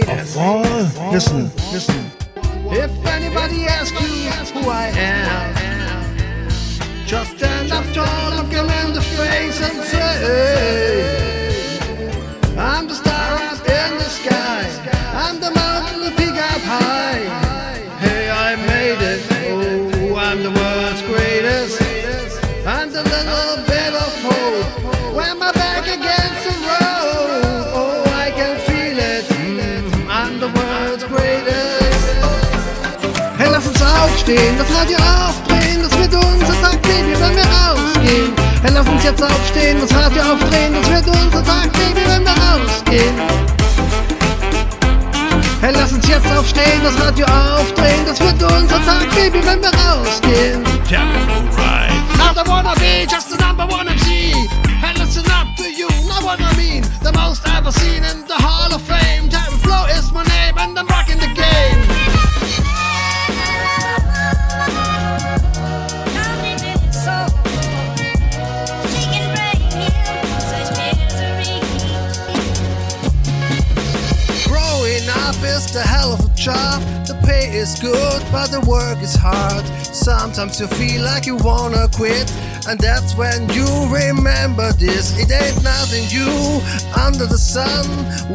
Listen, listen. If anybody asks you who I am, just stand up tall, look him in the face and say, uns aufstehen, das Radio aufdrehen, das wird unser Tag, Baby, wenn wir rausgehen. Hey, lass uns jetzt aufstehen, das Radio aufdrehen, das wird unser Tag, Baby, wenn wir rausgehen. Hey, lass uns jetzt aufstehen, das Radio aufdrehen, das but the work is hard. Sometimes you feel like you wanna quit, and that's when you remember this. It ain't nothing new under the sun.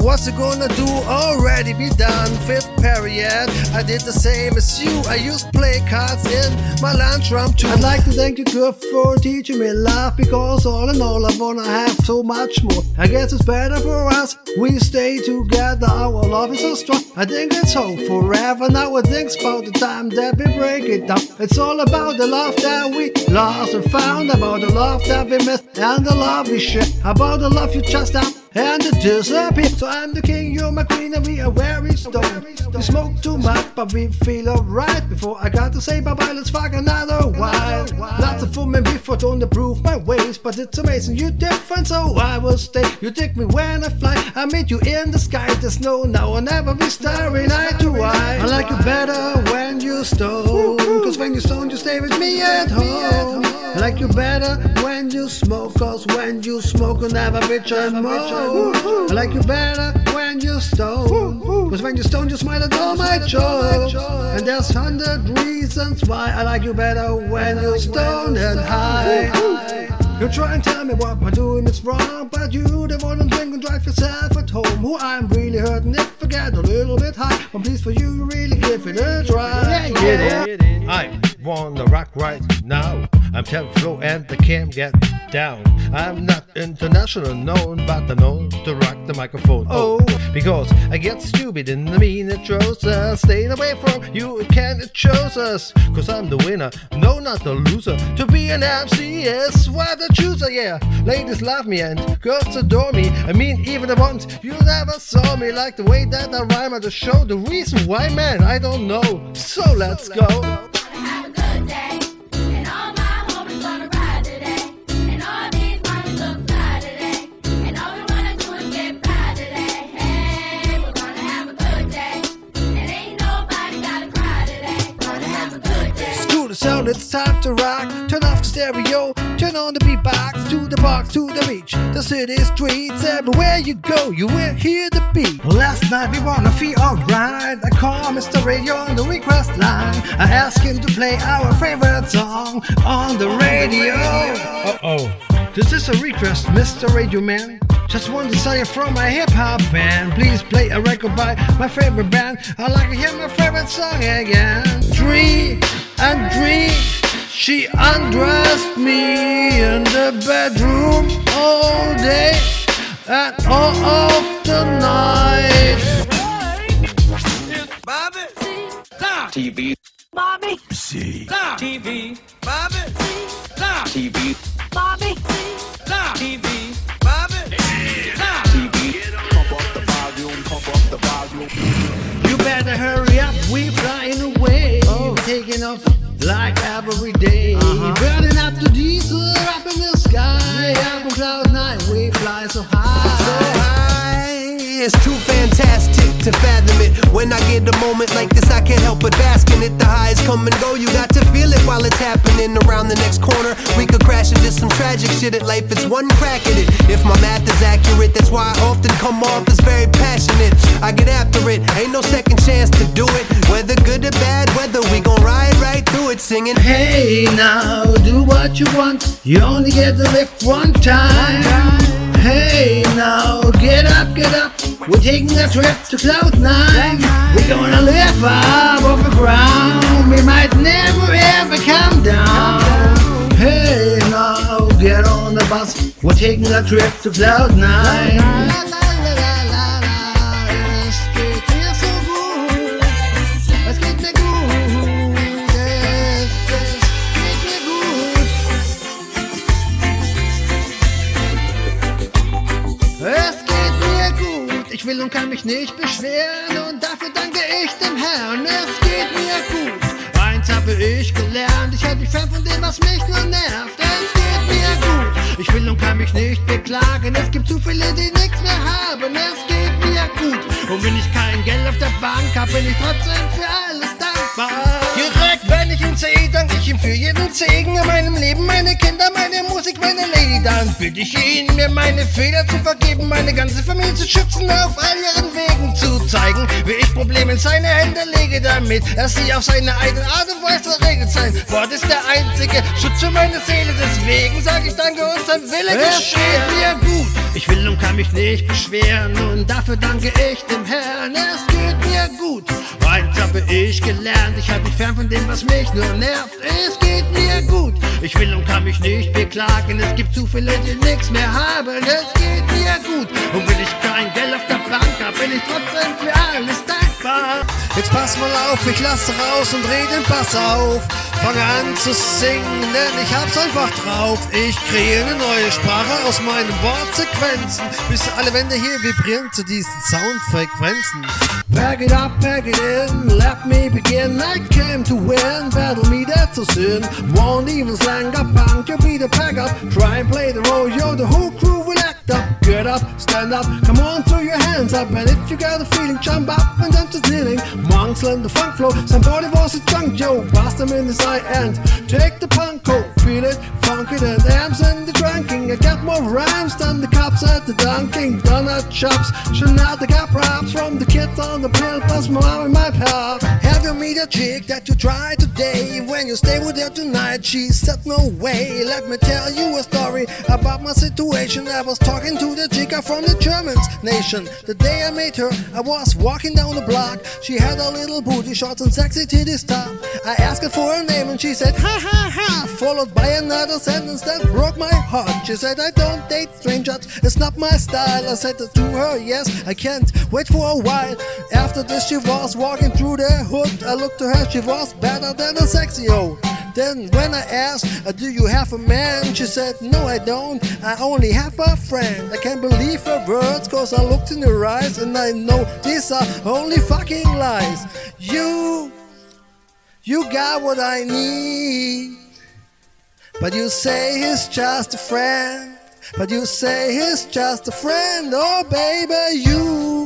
What's it gonna do? Already be done. Fifth period, I did the same as you. I used play cards in my lunchroom too. I'd like to thank you, good, for teaching me life because all in all, I wanna have so much more. I guess it's better for us. We stay together, our love is so strong. I think it's hope forever. Now I think about the time that we break it down. It's all about the love that we lost and found, about the love that we missed, and the love we share, about the love you just have and it disappear. So I'm the king, you're my queen, and we are very stoned. We smoke too much, but we feel alright. Before I got to say bye bye, let's fuck another while. Lots of women before don't approve my ways, but it's amazing you're different, so I will stay. You take me when I fly, I meet you in the sky. There's no now or never be starry eye to eye. I like you better when you stone, cause when you stone, you stay with me at home. I like you better when you smoke, cause when you smoke, you'll never bitch and moan. I like you better when you stone, cause when you're stone, you smile at all my joy. And there's hundred reasons why I like you better when you stone and high. You try and tell me what I'm doing is wrong, but you the one to drink and drive yourself at home. Who I'm really hurting if I get a little bit high. But please for you, really give it a try. Yeah, yeah. I wanna rock right now. I'm Terry Flow and the Cam get down. I'm not international known, but I know to rock the microphone. Oh, oh, because I get stupid in the mean it shows us. Staying away from you, it can it shows us. Cause I'm the winner, no, not the loser. To be an MC is what I choose, yeah. Ladies love me and girls adore me. I mean, even the ones you never saw me like the way that I rhyme at the show. The reason why, man, I don't know. So let's go. School it's time to rock. Turn off the stereo, turn on the beatbox. To the box, to the beach, the city streets. Everywhere you go, you will hear the beat. Last night we wanna feel alright. I call Mr. Radio on the request line. I asked him to play our favorite song on the radio. Uh oh. This is a request, Mr. Radio Man. Just want to say from my hip hop fan, please play a record by my favorite band. I like to hear my favorite song again. Three and three. She undressed me in the bedroom all day and all of the night. Bobby. Stop. TV, Mommy, Stop. TV, Bobby. Stop. TV, Stop. TV, Bobby. TV. Pump up the volume, pump up the volume. You better hurry up, we flying away. Oh. Taking off like every day. Uh-huh. Burning up the diesel up in the sky. Up on cloud nine, we fly so high. So high, it's too fantastic to fathom it. When I get a moment like this, I can't help but bask in it. The highs come and go, you got to feel it while it's happening around the next corner. We could crash into some tragic shit at life, it's one crack at it. If my math is accurate, that's why I often come off as very passionate. I get after it, ain't no second chance to do it. Whether good or bad, whether we gon' ride right through it, singing. Hey now, do what you want. You only get to live one time. Hey now, get up, get up. We're taking a trip to Cloud Nine. We're gonna live up off the ground. We might never ever come down. Hey now, get on the bus. We're taking a trip to Cloud Nine. Will und kann mich nicht beschweren und dafür danke ich dem Herrn. Es geht mir gut. Eins habe ich gelernt. Ich halte mich fern von dem, was mich nur nervt. Es geht mir gut. Ich will und kann mich nicht beklagen. Es gibt zu viele, die nichts mehr haben. Es geht mir gut. Und wenn ich kein Geld auf der Bank habe, bin ich trotzdem für alles dankbar. Direkt, wenn ich ihm sehe, danke ich ihm für jeden Segen in meinem Leben, meine Kinder, meine Musik, meine Lady. Dann bitte ich ihn, mir meine Fehler zu vergeben, meine ganze Familie zu schützen, auf all ihren Wegen zu zeigen, wie ich Probleme in seine Hände lege, damit er sie auf seine eigene Art und Weise regelt. Sein Wort ist der einzige Schutz für meine Seele, deswegen sage ich danke und sein Wille geschieht mir gut. Ich will und kann mich nicht beschweren und dafür danke ich dem Herrn, es geht mir gut. Eins habe ich gelernt, ich halte mich fern von dem, was mich nur nervt. Es geht mir gut. Ich will und kann mich nicht beklagen. Es gibt zu viele, die nichts mehr haben. Es geht mir gut. Und wenn ich kein Geld auf der Bank hab, bin ich trotzdem für alles dankbar. Jetzt pass mal auf, ich lasse raus und dreh den Bass auf. Fange an zu singen, denn ich hab's einfach drauf. Ich kreiere eine neue Sprache aus meinen Wortsequenzen, bis alle Wände hier vibrieren zu diesen Soundfrequenzen. Pack it up, pack it in, let me begin. I came to win, battle me that's a sin. Won't even slang up, punk, you be the pack up. Try and play the role, yo, the whole crew will act up. Get up, stand up, come on, throw your hands up. And if you got a feeling, jump up and down to kneeling. Monks learn the funk flow, somebody was a drunk, yo. Blast them in the side and take the punk coat. Feel it, funk it, and amps and the drinking. I got more rhymes than the cops at the dunking. Donut shops, Chanel the got props from the kids on the pill, plus my mom and my. You meet a chick that you try today? When you stay with her tonight, she said no way. Let me tell you a story about my situation. I was talking to the chica from the Germans nation. The day I met her, I was walking down the block. She had a little booty shorts and sexy titties top. I asked her for her name and she said ha ha ha. Followed by another sentence that broke my heart. She said I don't date strangers, it's not my style. I said to her yes, I can't wait for a while. After this she was walking through the hood. I looked to her, she was better than a sexy hoe. Then when I asked, uh, do you have a man? She said, no I don't, I only have a friend. I can't believe her words cause I looked in her eyes and I know these are only fucking lies. You, you got what I need. But you say he's just a friend. But you say he's just a friend. Oh baby, you.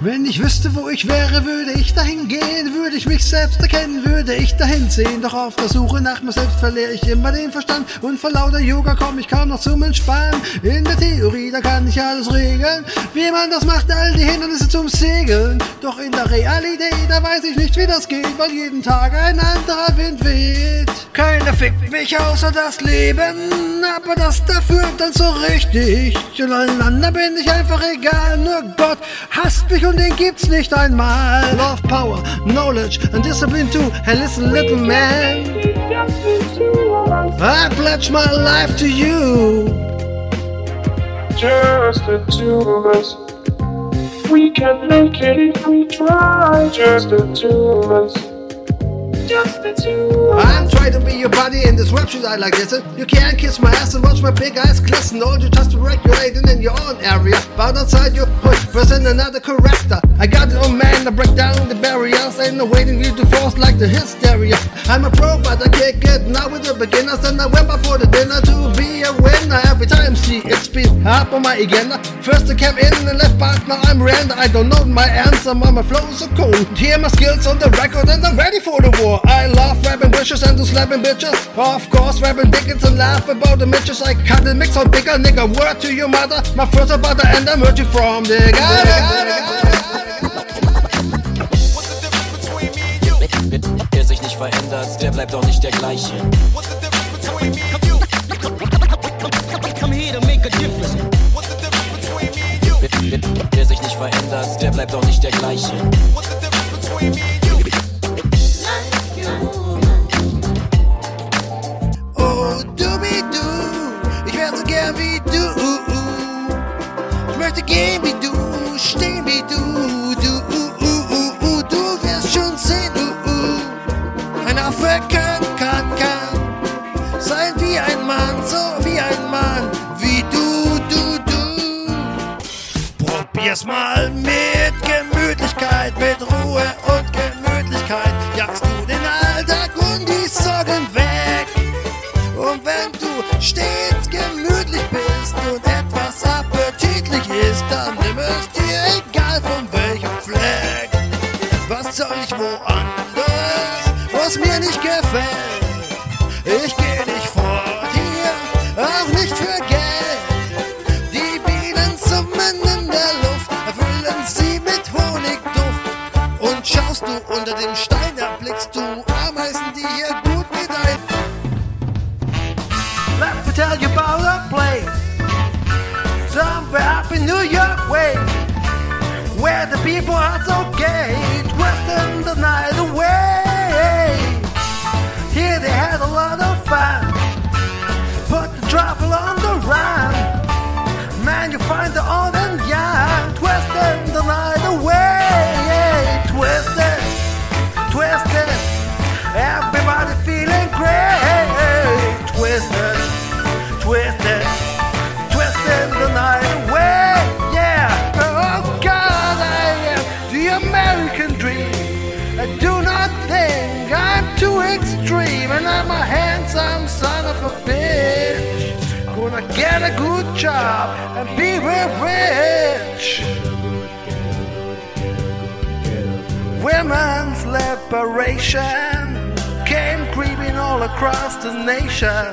Wenn ich wüsste, wo ich wäre, würde ich dahin gehen, würde ich mich selbst erkennen, würde ich dahin sehen. Doch auf der Suche nach mir selbst verliere ich immer den Verstand und vor lauter Yoga komme ich kaum noch zum Entspannen. In der Theorie, da kann ich alles regeln, wie man das macht, all die Hindernisse zum Segeln. Doch in der Realität, da weiß ich nicht, wie das geht, weil jeden Tag ein anderer Wind weht. Keiner fickt mich außer das Leben, aber das dafür dann so richtig. Und allen anderen bin ich einfach egal, nur Gott hasst mich und den gibt's nicht einmal. Love, Power, Knowledge and Discipline too. Hey, listen, little man. I pledge my life to you. Just the two of us. We can make it if we try. Just the two of us. Just the two. I'm trying to be your buddy in this rap shit I like this. You can't kiss my ass and watch my big eyes glisten. All you just regulating in your own area. But outside your push, present another character. I got it on man, I break down the barriers. Ain't no waiting you to force like the hysteria. I'm a pro, but I can't get now with the beginners. And I went before the dinner to be a winner. Every time, see, it's been up on my agenda. First I came in and left back, now I'm random. I don't know my answer, my flow so cold. Hear my skills on the record and I'm ready for the war. I love rapping wishes and do slapping bitches. Of course, rapping dickens and laugh about the mitches. I cut and mix out bigger, nigga. Word to your mother, my first about the end, I'm hurting from the What's the difference between me and you? Wer sich nicht verändert, der bleibt auch nicht der gleiche. What's the difference between me and you? Come here to make a difference. What's the difference between me and you? Wer sich nicht verändert, der bleibt auch nicht der gleiche. What's the difference between me and you? Gehen wie du, stehen wie du. Du, du wirst schon sehen, ein Affe kann, kann, kann sein wie ein Mann, so wie ein Mann, wie du, du, du. Probier's mal mit woanders, was mir nicht gefällt? Ich geh nicht fort hier, auch nicht für Geld. Die Bienen summen in der Luft, erfüllen sie mit Honigduft. Und schaust du unter dem Stein, erblickst du Ameisen, die hier gut gedeihen. Let me tell you about a place somewhere up in New York way, where the people are so gay, twisting the night away. Here they had a lot of fun, put the trouble on the run. Man, you find the old and I'm a handsome son of a bitch. Gonna get a good job and be real rich. Women's liberation came creeping all across the nation.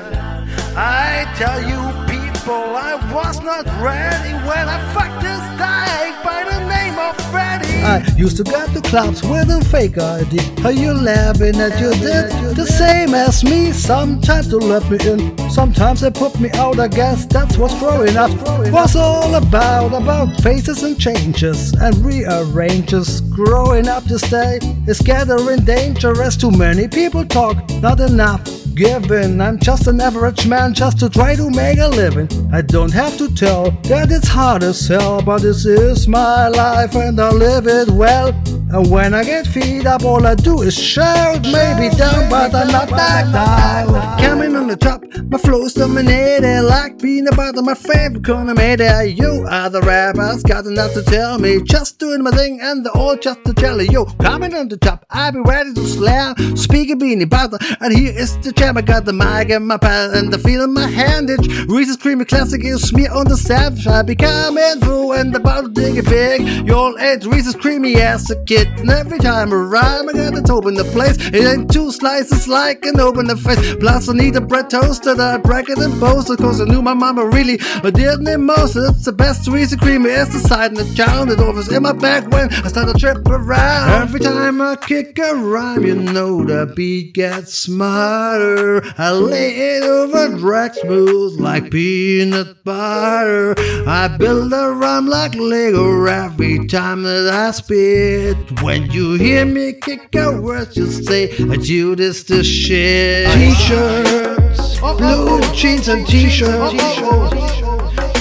I tell you, people, I was not ready when I fucked this dyke by the name of Freddy. I used to go to clubs with a fake ID. Are you laughing at you did the same as me? Sometimes they let me in, sometimes they put me out. I guess that's what's growing up was all about. About faces and changes and rearranges. Growing up this day is gathering dangerous. too many people talk. Not enough given. I'm just an average man just to try to make a living. I don't have to tell that it's hard as hell, but this is my life and I live it well. And when I get feed up, all I do is shout. Maybe down, but I'm not back down. Coming on the top, my flow's dominated. Like peanut butter, my favorite it. You the rappers, got enough to tell me. Just doing my thing and they're all just to tell you. Coming on the top, I'll be ready to slam. Speaking beanie butter, and here is the jam. I got the mic in my pal and the feel in my hand. It's Reese's Creamy Classic is me on the savage. I be coming through and the bottle dig it big. You all ate Reese's Creamy as a kid. And every time I rhyme, I got to open the place. It ain't two slices like an open the face. Plus, I need a bread toaster that I break it and it. Cause I knew my mama really didn't need most. It's the best Reese's Creamy is the side in the town. It always in my back when I start to trip around. Every time I kick a rhyme, you know the beat gets smarter. I lay it over track smooth like peanut butter. I build a rhyme like Lego every time that I spit. When you hear me kick a word, just say, Judas the shit. T-shirts, blue jeans and t-shirts.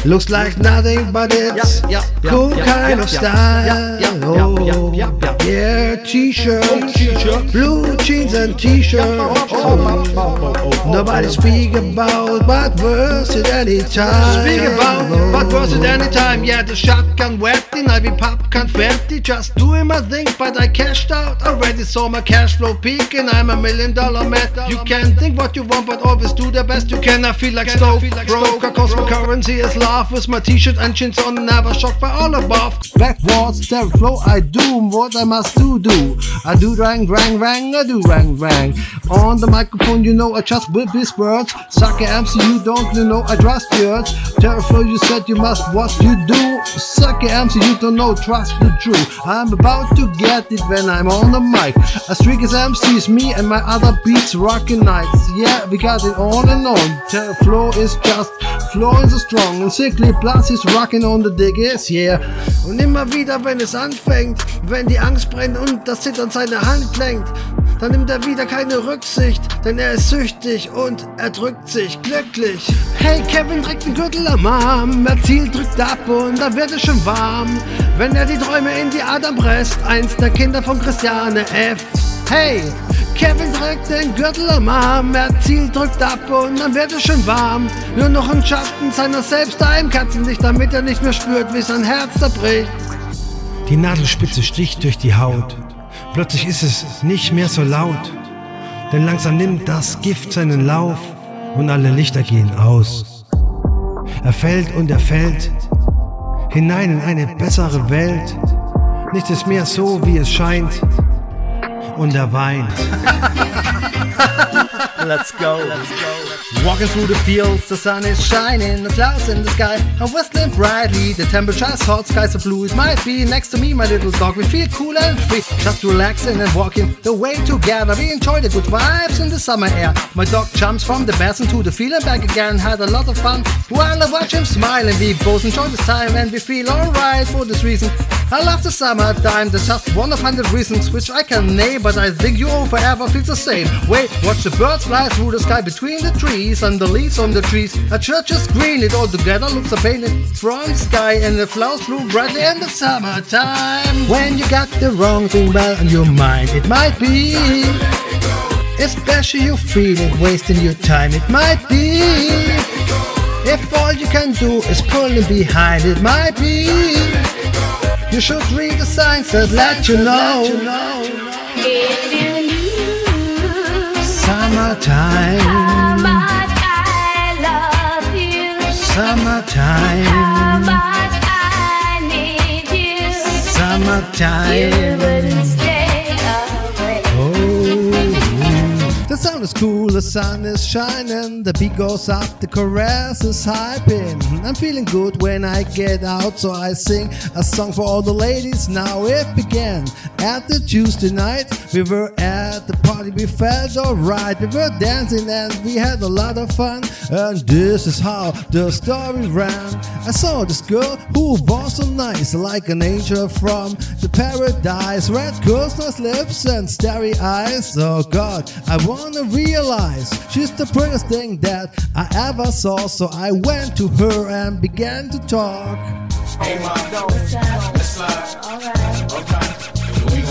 Looks like nothing but it's cool kind of style. Oh, yeah, t-shirts, blue jeans and t-shirts. Nobody speak about but verse at any time. Speak about but verse at any time. Yeah, the shotgun wet, the Ivy pop confetti. Just doing my thing, but I cashed out already. Saw my cash flow peak and I'm a million dollar man. You can think what you want, but always do the best you can. I feel like Stoke broke, cause my currency is low. Love with my t-shirt and jeans on, never shocked by all above. Backwards, terror flow, I do what I must do, do. I do rang, rang, rang, I do rang, rang. On the microphone, you know I just whip these words. Sucker MC, you don't, you know I trust yours. Terror flow, you said you must what you do. Sucker MC, you don't know, trust the truth. I'm about to get it when I'm on the mic. A streak is MCs, me and my other beats rocking nights. Yeah, we got it on and on. Terror flow is just flowing so strong. And Sickly Plus is rocking on the diggers, yeah. Und immer wieder, wenn es anfängt, wenn die Angst brennt und das Zittern seine Hand lenkt, dann nimmt er wieder keine Rücksicht, denn er ist süchtig und er drückt sich glücklich. Hey, Kevin trägt den Gürtel am Arm, er zielt, drückt ab und dann wird es schon warm. Wenn er die Träume in die Adern presst, eins der Kinder von Christiane F. Hey, Kevin trägt den Gürtel am Arm, er zielt, drückt ab und dann wird es schon warm. Nur noch ein Schatten seiner selbst da im Katzenlicht, damit er nicht mehr spürt, wie sein Herz zerbricht. Die Nadelspitze sticht durch die Haut. Plötzlich ist es nicht mehr so laut. Denn langsam nimmt das Gift seinen Lauf und alle Lichter gehen aus. Er fällt und er fällt hinein in eine bessere Welt. Nichts ist mehr so, wie es scheint. Und er weint. Let's go. Let's go. Walking through the fields, the sun is shining, the clouds in the sky are whistling brightly. The temperature's hot, skies are blue. It might be next to me, my little dog. We feel cool and free, just relaxing and walking the way together. We enjoy the good vibes in the summer air. My dog jumps from the basin to the field and back again. Had a lot of fun I watch him smile, and we both enjoy this time and we feel alright for this reason. I love the summertime. There's just one of hundred reasons which I can name, but I think you forever feel the same. Wait, watch the birds fly through the sky between the trees and the leaves on the trees. A church is green, it all together looks a painted from sky, and the flowers bloom brightly in the summertime. When you got the wrong thing well on your mind, it might be. Especially you feel it wasting your time, it might be. If all you can do is pulling behind, it might be. You should read the signs that let you know. Summertime, how much I love you, how much I need you, you wouldn't stay away. Oh, the sun is cool, the sun is shining, the beat goes up, the chorus is hyping. I'm feeling good when I get out, so I sing a song for all the ladies. Now it began at the Tuesday night. We were at the party, we felt alright. We were dancing and we had a lot of fun. And this is how the story ran. I saw this girl who was so nice, like an angel from the paradise. Red curls, lips, and starry eyes. Oh God, I wanna realize she's the prettiest thing that I ever saw. So I went to her and began to talk. Hey, mom, let's slide. Alright, Okay.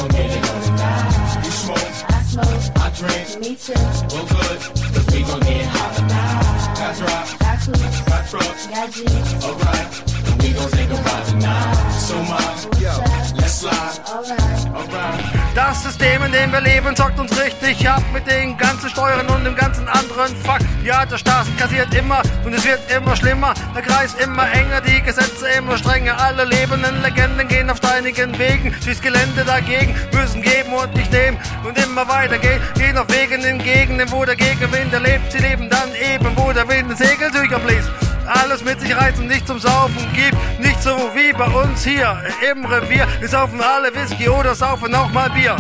Gon' get it on tonight. You smoke, I smoke, I drink. me too. Well, good, cause we gon' get hot tonight. Got drop, Got coops, got trucks. got jeans, Alright. Das System, in dem wir leben, zockt uns richtig ab mit den ganzen Steuern und dem ganzen anderen Fuck. Ja, der Staat kassiert immer und es wird immer schlimmer. Der Kreis immer enger, die Gesetze immer strenger. Alle lebenden Legenden gehen auf steinigen Wegen. Durchs Gelände dagegen müssen geben und nicht nehmen und immer weiter gehen. Gehen auf Wegen in Gegenden, wo der Gegenwind erlebt. Sie leben dann eben, wo der Wind Segeltücher bläst. Alles mit sich reißt und nicht zum Saufen gibt. Nicht so wie bei uns hier im Revier. Wir saufen alle Whisky oder saufen auch mal Bier.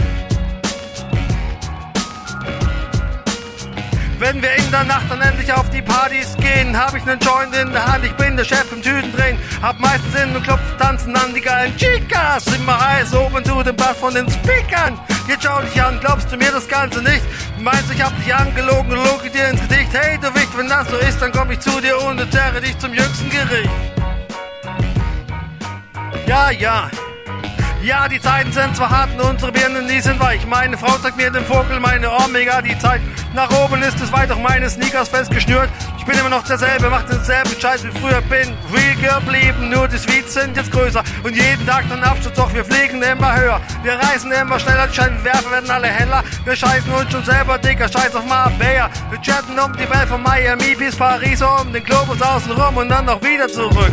Wenn wir in der Nacht dann endlich auf die Partys gehen, hab ich nen Joint in der Hand, ich bin der Chef im Tütendrehen. Hab meistens in den Club tanzen an die geilen Chicas. Immer heiß oben zu dem Bass von den Speakern. Jetzt schau dich an, glaubst du mir das Ganze nicht? Meinst ich hab dich angelogen und loge dir ins Gesicht? Hey du Wicht, wenn das so ist, dann komm ich zu dir und zerre dich zum jüngsten Gericht. Ja, ja. Ja, die Zeiten sind zwar hart und unsere Birnen, die sind weich. Meine Frau zeigt mir den Vogel, meine Omega, die Zeit. Nach oben ist es weit, doch meine Sneakers festgeschnürt. Ich bin immer noch derselbe, mach denselben Scheiß wie früher bin. Real geblieben, nur die Suites sind jetzt größer. Und jeden Tag ein Absturz, doch wir fliegen immer höher. Wir reisen immer schneller, die Scheinwerfer werden alle heller. Wir scheißen uns schon selber dicker, scheiß auf Marbella. Wir chatten um die Welt von Miami bis Paris, um den Globus außen rum und dann noch wieder zurück.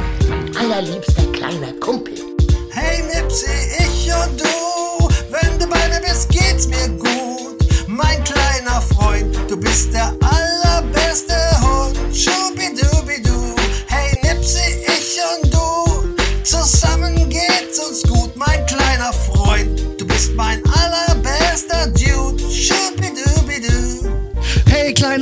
allerliebster kleiner Kumpel. Hey Nipsey, ich und du, wenn du bei mir bist, geht's mir gut. Mein kleiner Freund, du bist der allerbeste Hund. Schubidubidu. Hey Nipsey, ich und du, zusammen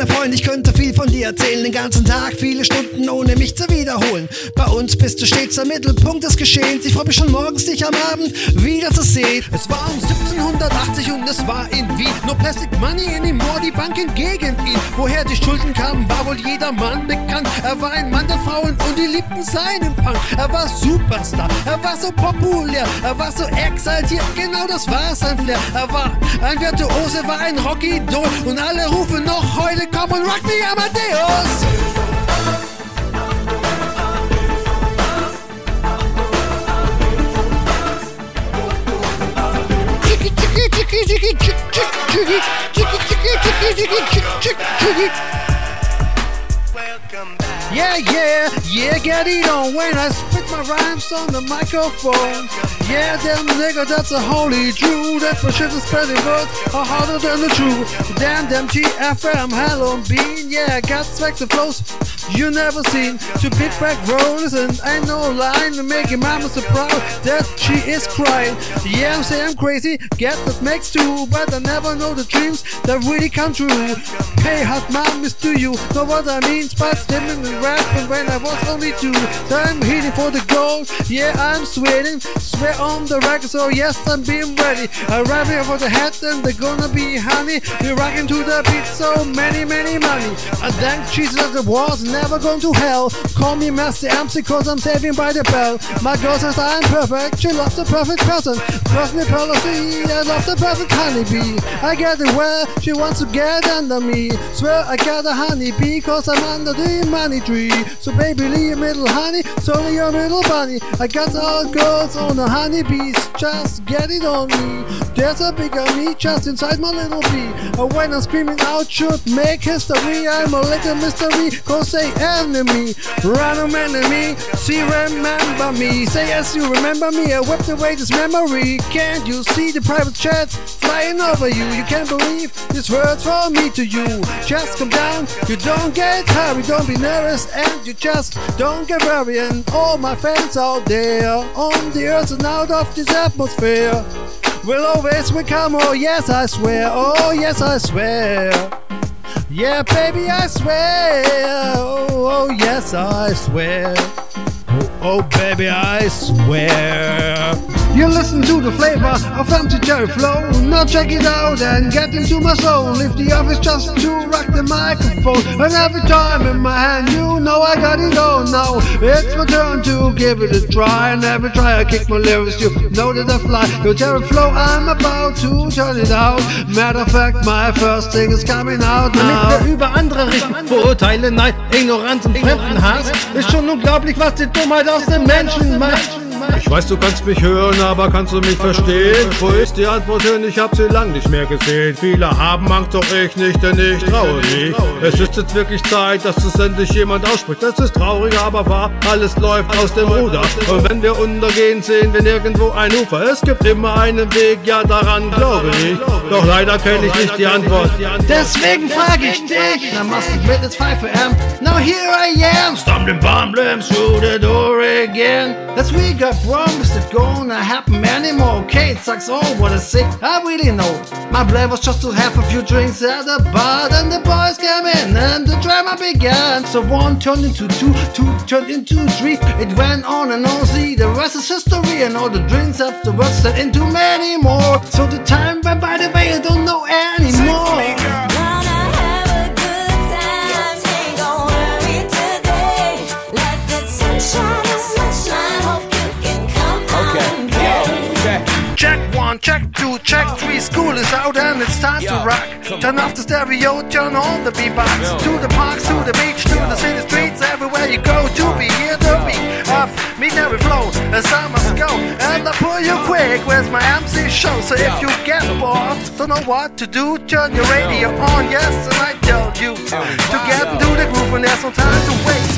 Freund, ich könnte viel von dir erzählen, den ganzen Tag, viele Stunden ohne mich zu wiederholen. Bei uns bist du stets der Mittelpunkt des Geschehens. Ich freue mich schon morgens, dich am Abend wiederzusehen. Es war um 1780 und es war in Wien. No Plastic Money anymore, die Banken gegen ihn. Woher die Schulden kamen, war wohl jeder Mann bekannt. Er war ein Mann der Frauen und die liebten seinen Punk. Er war Superstar, er war so populär, er war so exaltiert, genau das war sein Flair. Er war ein Virtuose, war ein Rocky-Doll und alle rufen noch heute, komm and rock me Amadeus! Yeah, yeah, yeah, get it on when I spit my rhymes on the microphone. Yeah, damn nigga, that's a holy Jew. That my shit is spreading words are harder than the truth. Damn, damn GFM, hello bean. Yeah, got swag and flows you never seen. Two big fat rollers and ain't no line to make mama so proud that she is crying. Yeah, I'm saying I'm crazy, get that makes two, but I never know the dreams that really come true. Hey, hot mom is to you, know what I mean? Dimming and rapping when I was only two. So I'm hitting for the gold, yeah, I'm sweating. Swear on the record, so yes, I'm being ready. I'm rapping for the head and they're gonna be honey. We're rocking to the beat, so many, many money. I thank Jesus that the war's never going to hell. Call me Master MC cause I'm saving by the bell. My girl says I'm perfect, she loves the perfect person. Trust me, policy, I love the perfect honeybee. I get it where she wants to get under me. Swear I got a honeybee cause I'm under the money So baby, leave a little honey, slowly your little bunny. I got all girls on the honeybees, just get it on me. There's a bigger me just inside my little bee. And when I'm screaming out, should make history. I'm a little mystery, cause they enemy. Random enemy, see, remember me. Say yes, you remember me. I whipped away this memory. Can't you see the private jets flying over you? You can't believe this word's from me to you. Just come down, you don't get hurry, don't be nervous, and you just don't get worried. And all my fans out there on the earth and out of this atmosphere will always become. Oh, yes, I swear. Oh, yes, I swear. Yeah, baby, I swear. Oh, oh yes, I swear. Oh, oh, baby, I swear. You listen to the flavor of empty cherry flow. Now check it out and get into my soul. Leave the office just to rock the microphone. And every time in my hand, you know I got it all now. It's my turn to give it a try. And every try I kick my lyrics, you know that I fly. Your cherry flow, I'm about to turn it out. Matter of fact, my first thing is coming out now. Damit wir über andere richten, Neid, Ignoranz und Fremdenhass, ist schon unglaublich, was die Dummheit aus den Menschen macht. Ich weiß, du kannst mich hören, aber kannst du mich verstehen? Wo ist die Antwort hin? Ich hab sie lang nicht mehr gesehen. Viele haben Angst, doch ich nicht, denn ich traue nicht. Es ist jetzt wirklich Zeit, dass es endlich jemand ausspricht. Es ist traurig, aber wahr, alles läuft aus dem Ruder. Und wenn wir untergehen, sehen wir nirgendwo ein Ufer. Es gibt immer einen Weg, ja daran glaube ich. Doch leider kenne ich nicht die Antwort. Deswegen frage ich dich. I must admit it's 5 a.m. Now here I am. Stumbling problems through the door again. As we got promised it gonna happen anymore. Okay, it sucks all what I say. I really know. My plan was just to have a few drinks at the bar. Then the boys came in and the drama began. So one turned into two, two turned into three. It went on and on. See, the rest is history. And all the drinks afterwards turned into many more. So the time went by the way I don't know anymore. School is out and it's time Yo, to rock. Turn off the stereo, turn on the beatbox. Yo. To the parks, to the beach, to Yo. the city streets, everywhere you go. To be here, to be off. Meet we flow, as I must go. And I pull you quick, where's my MC show? So if you get bored, don't know what to do, turn your radio on. Yes, and I tell you to get into the groove, and there's no time to waste.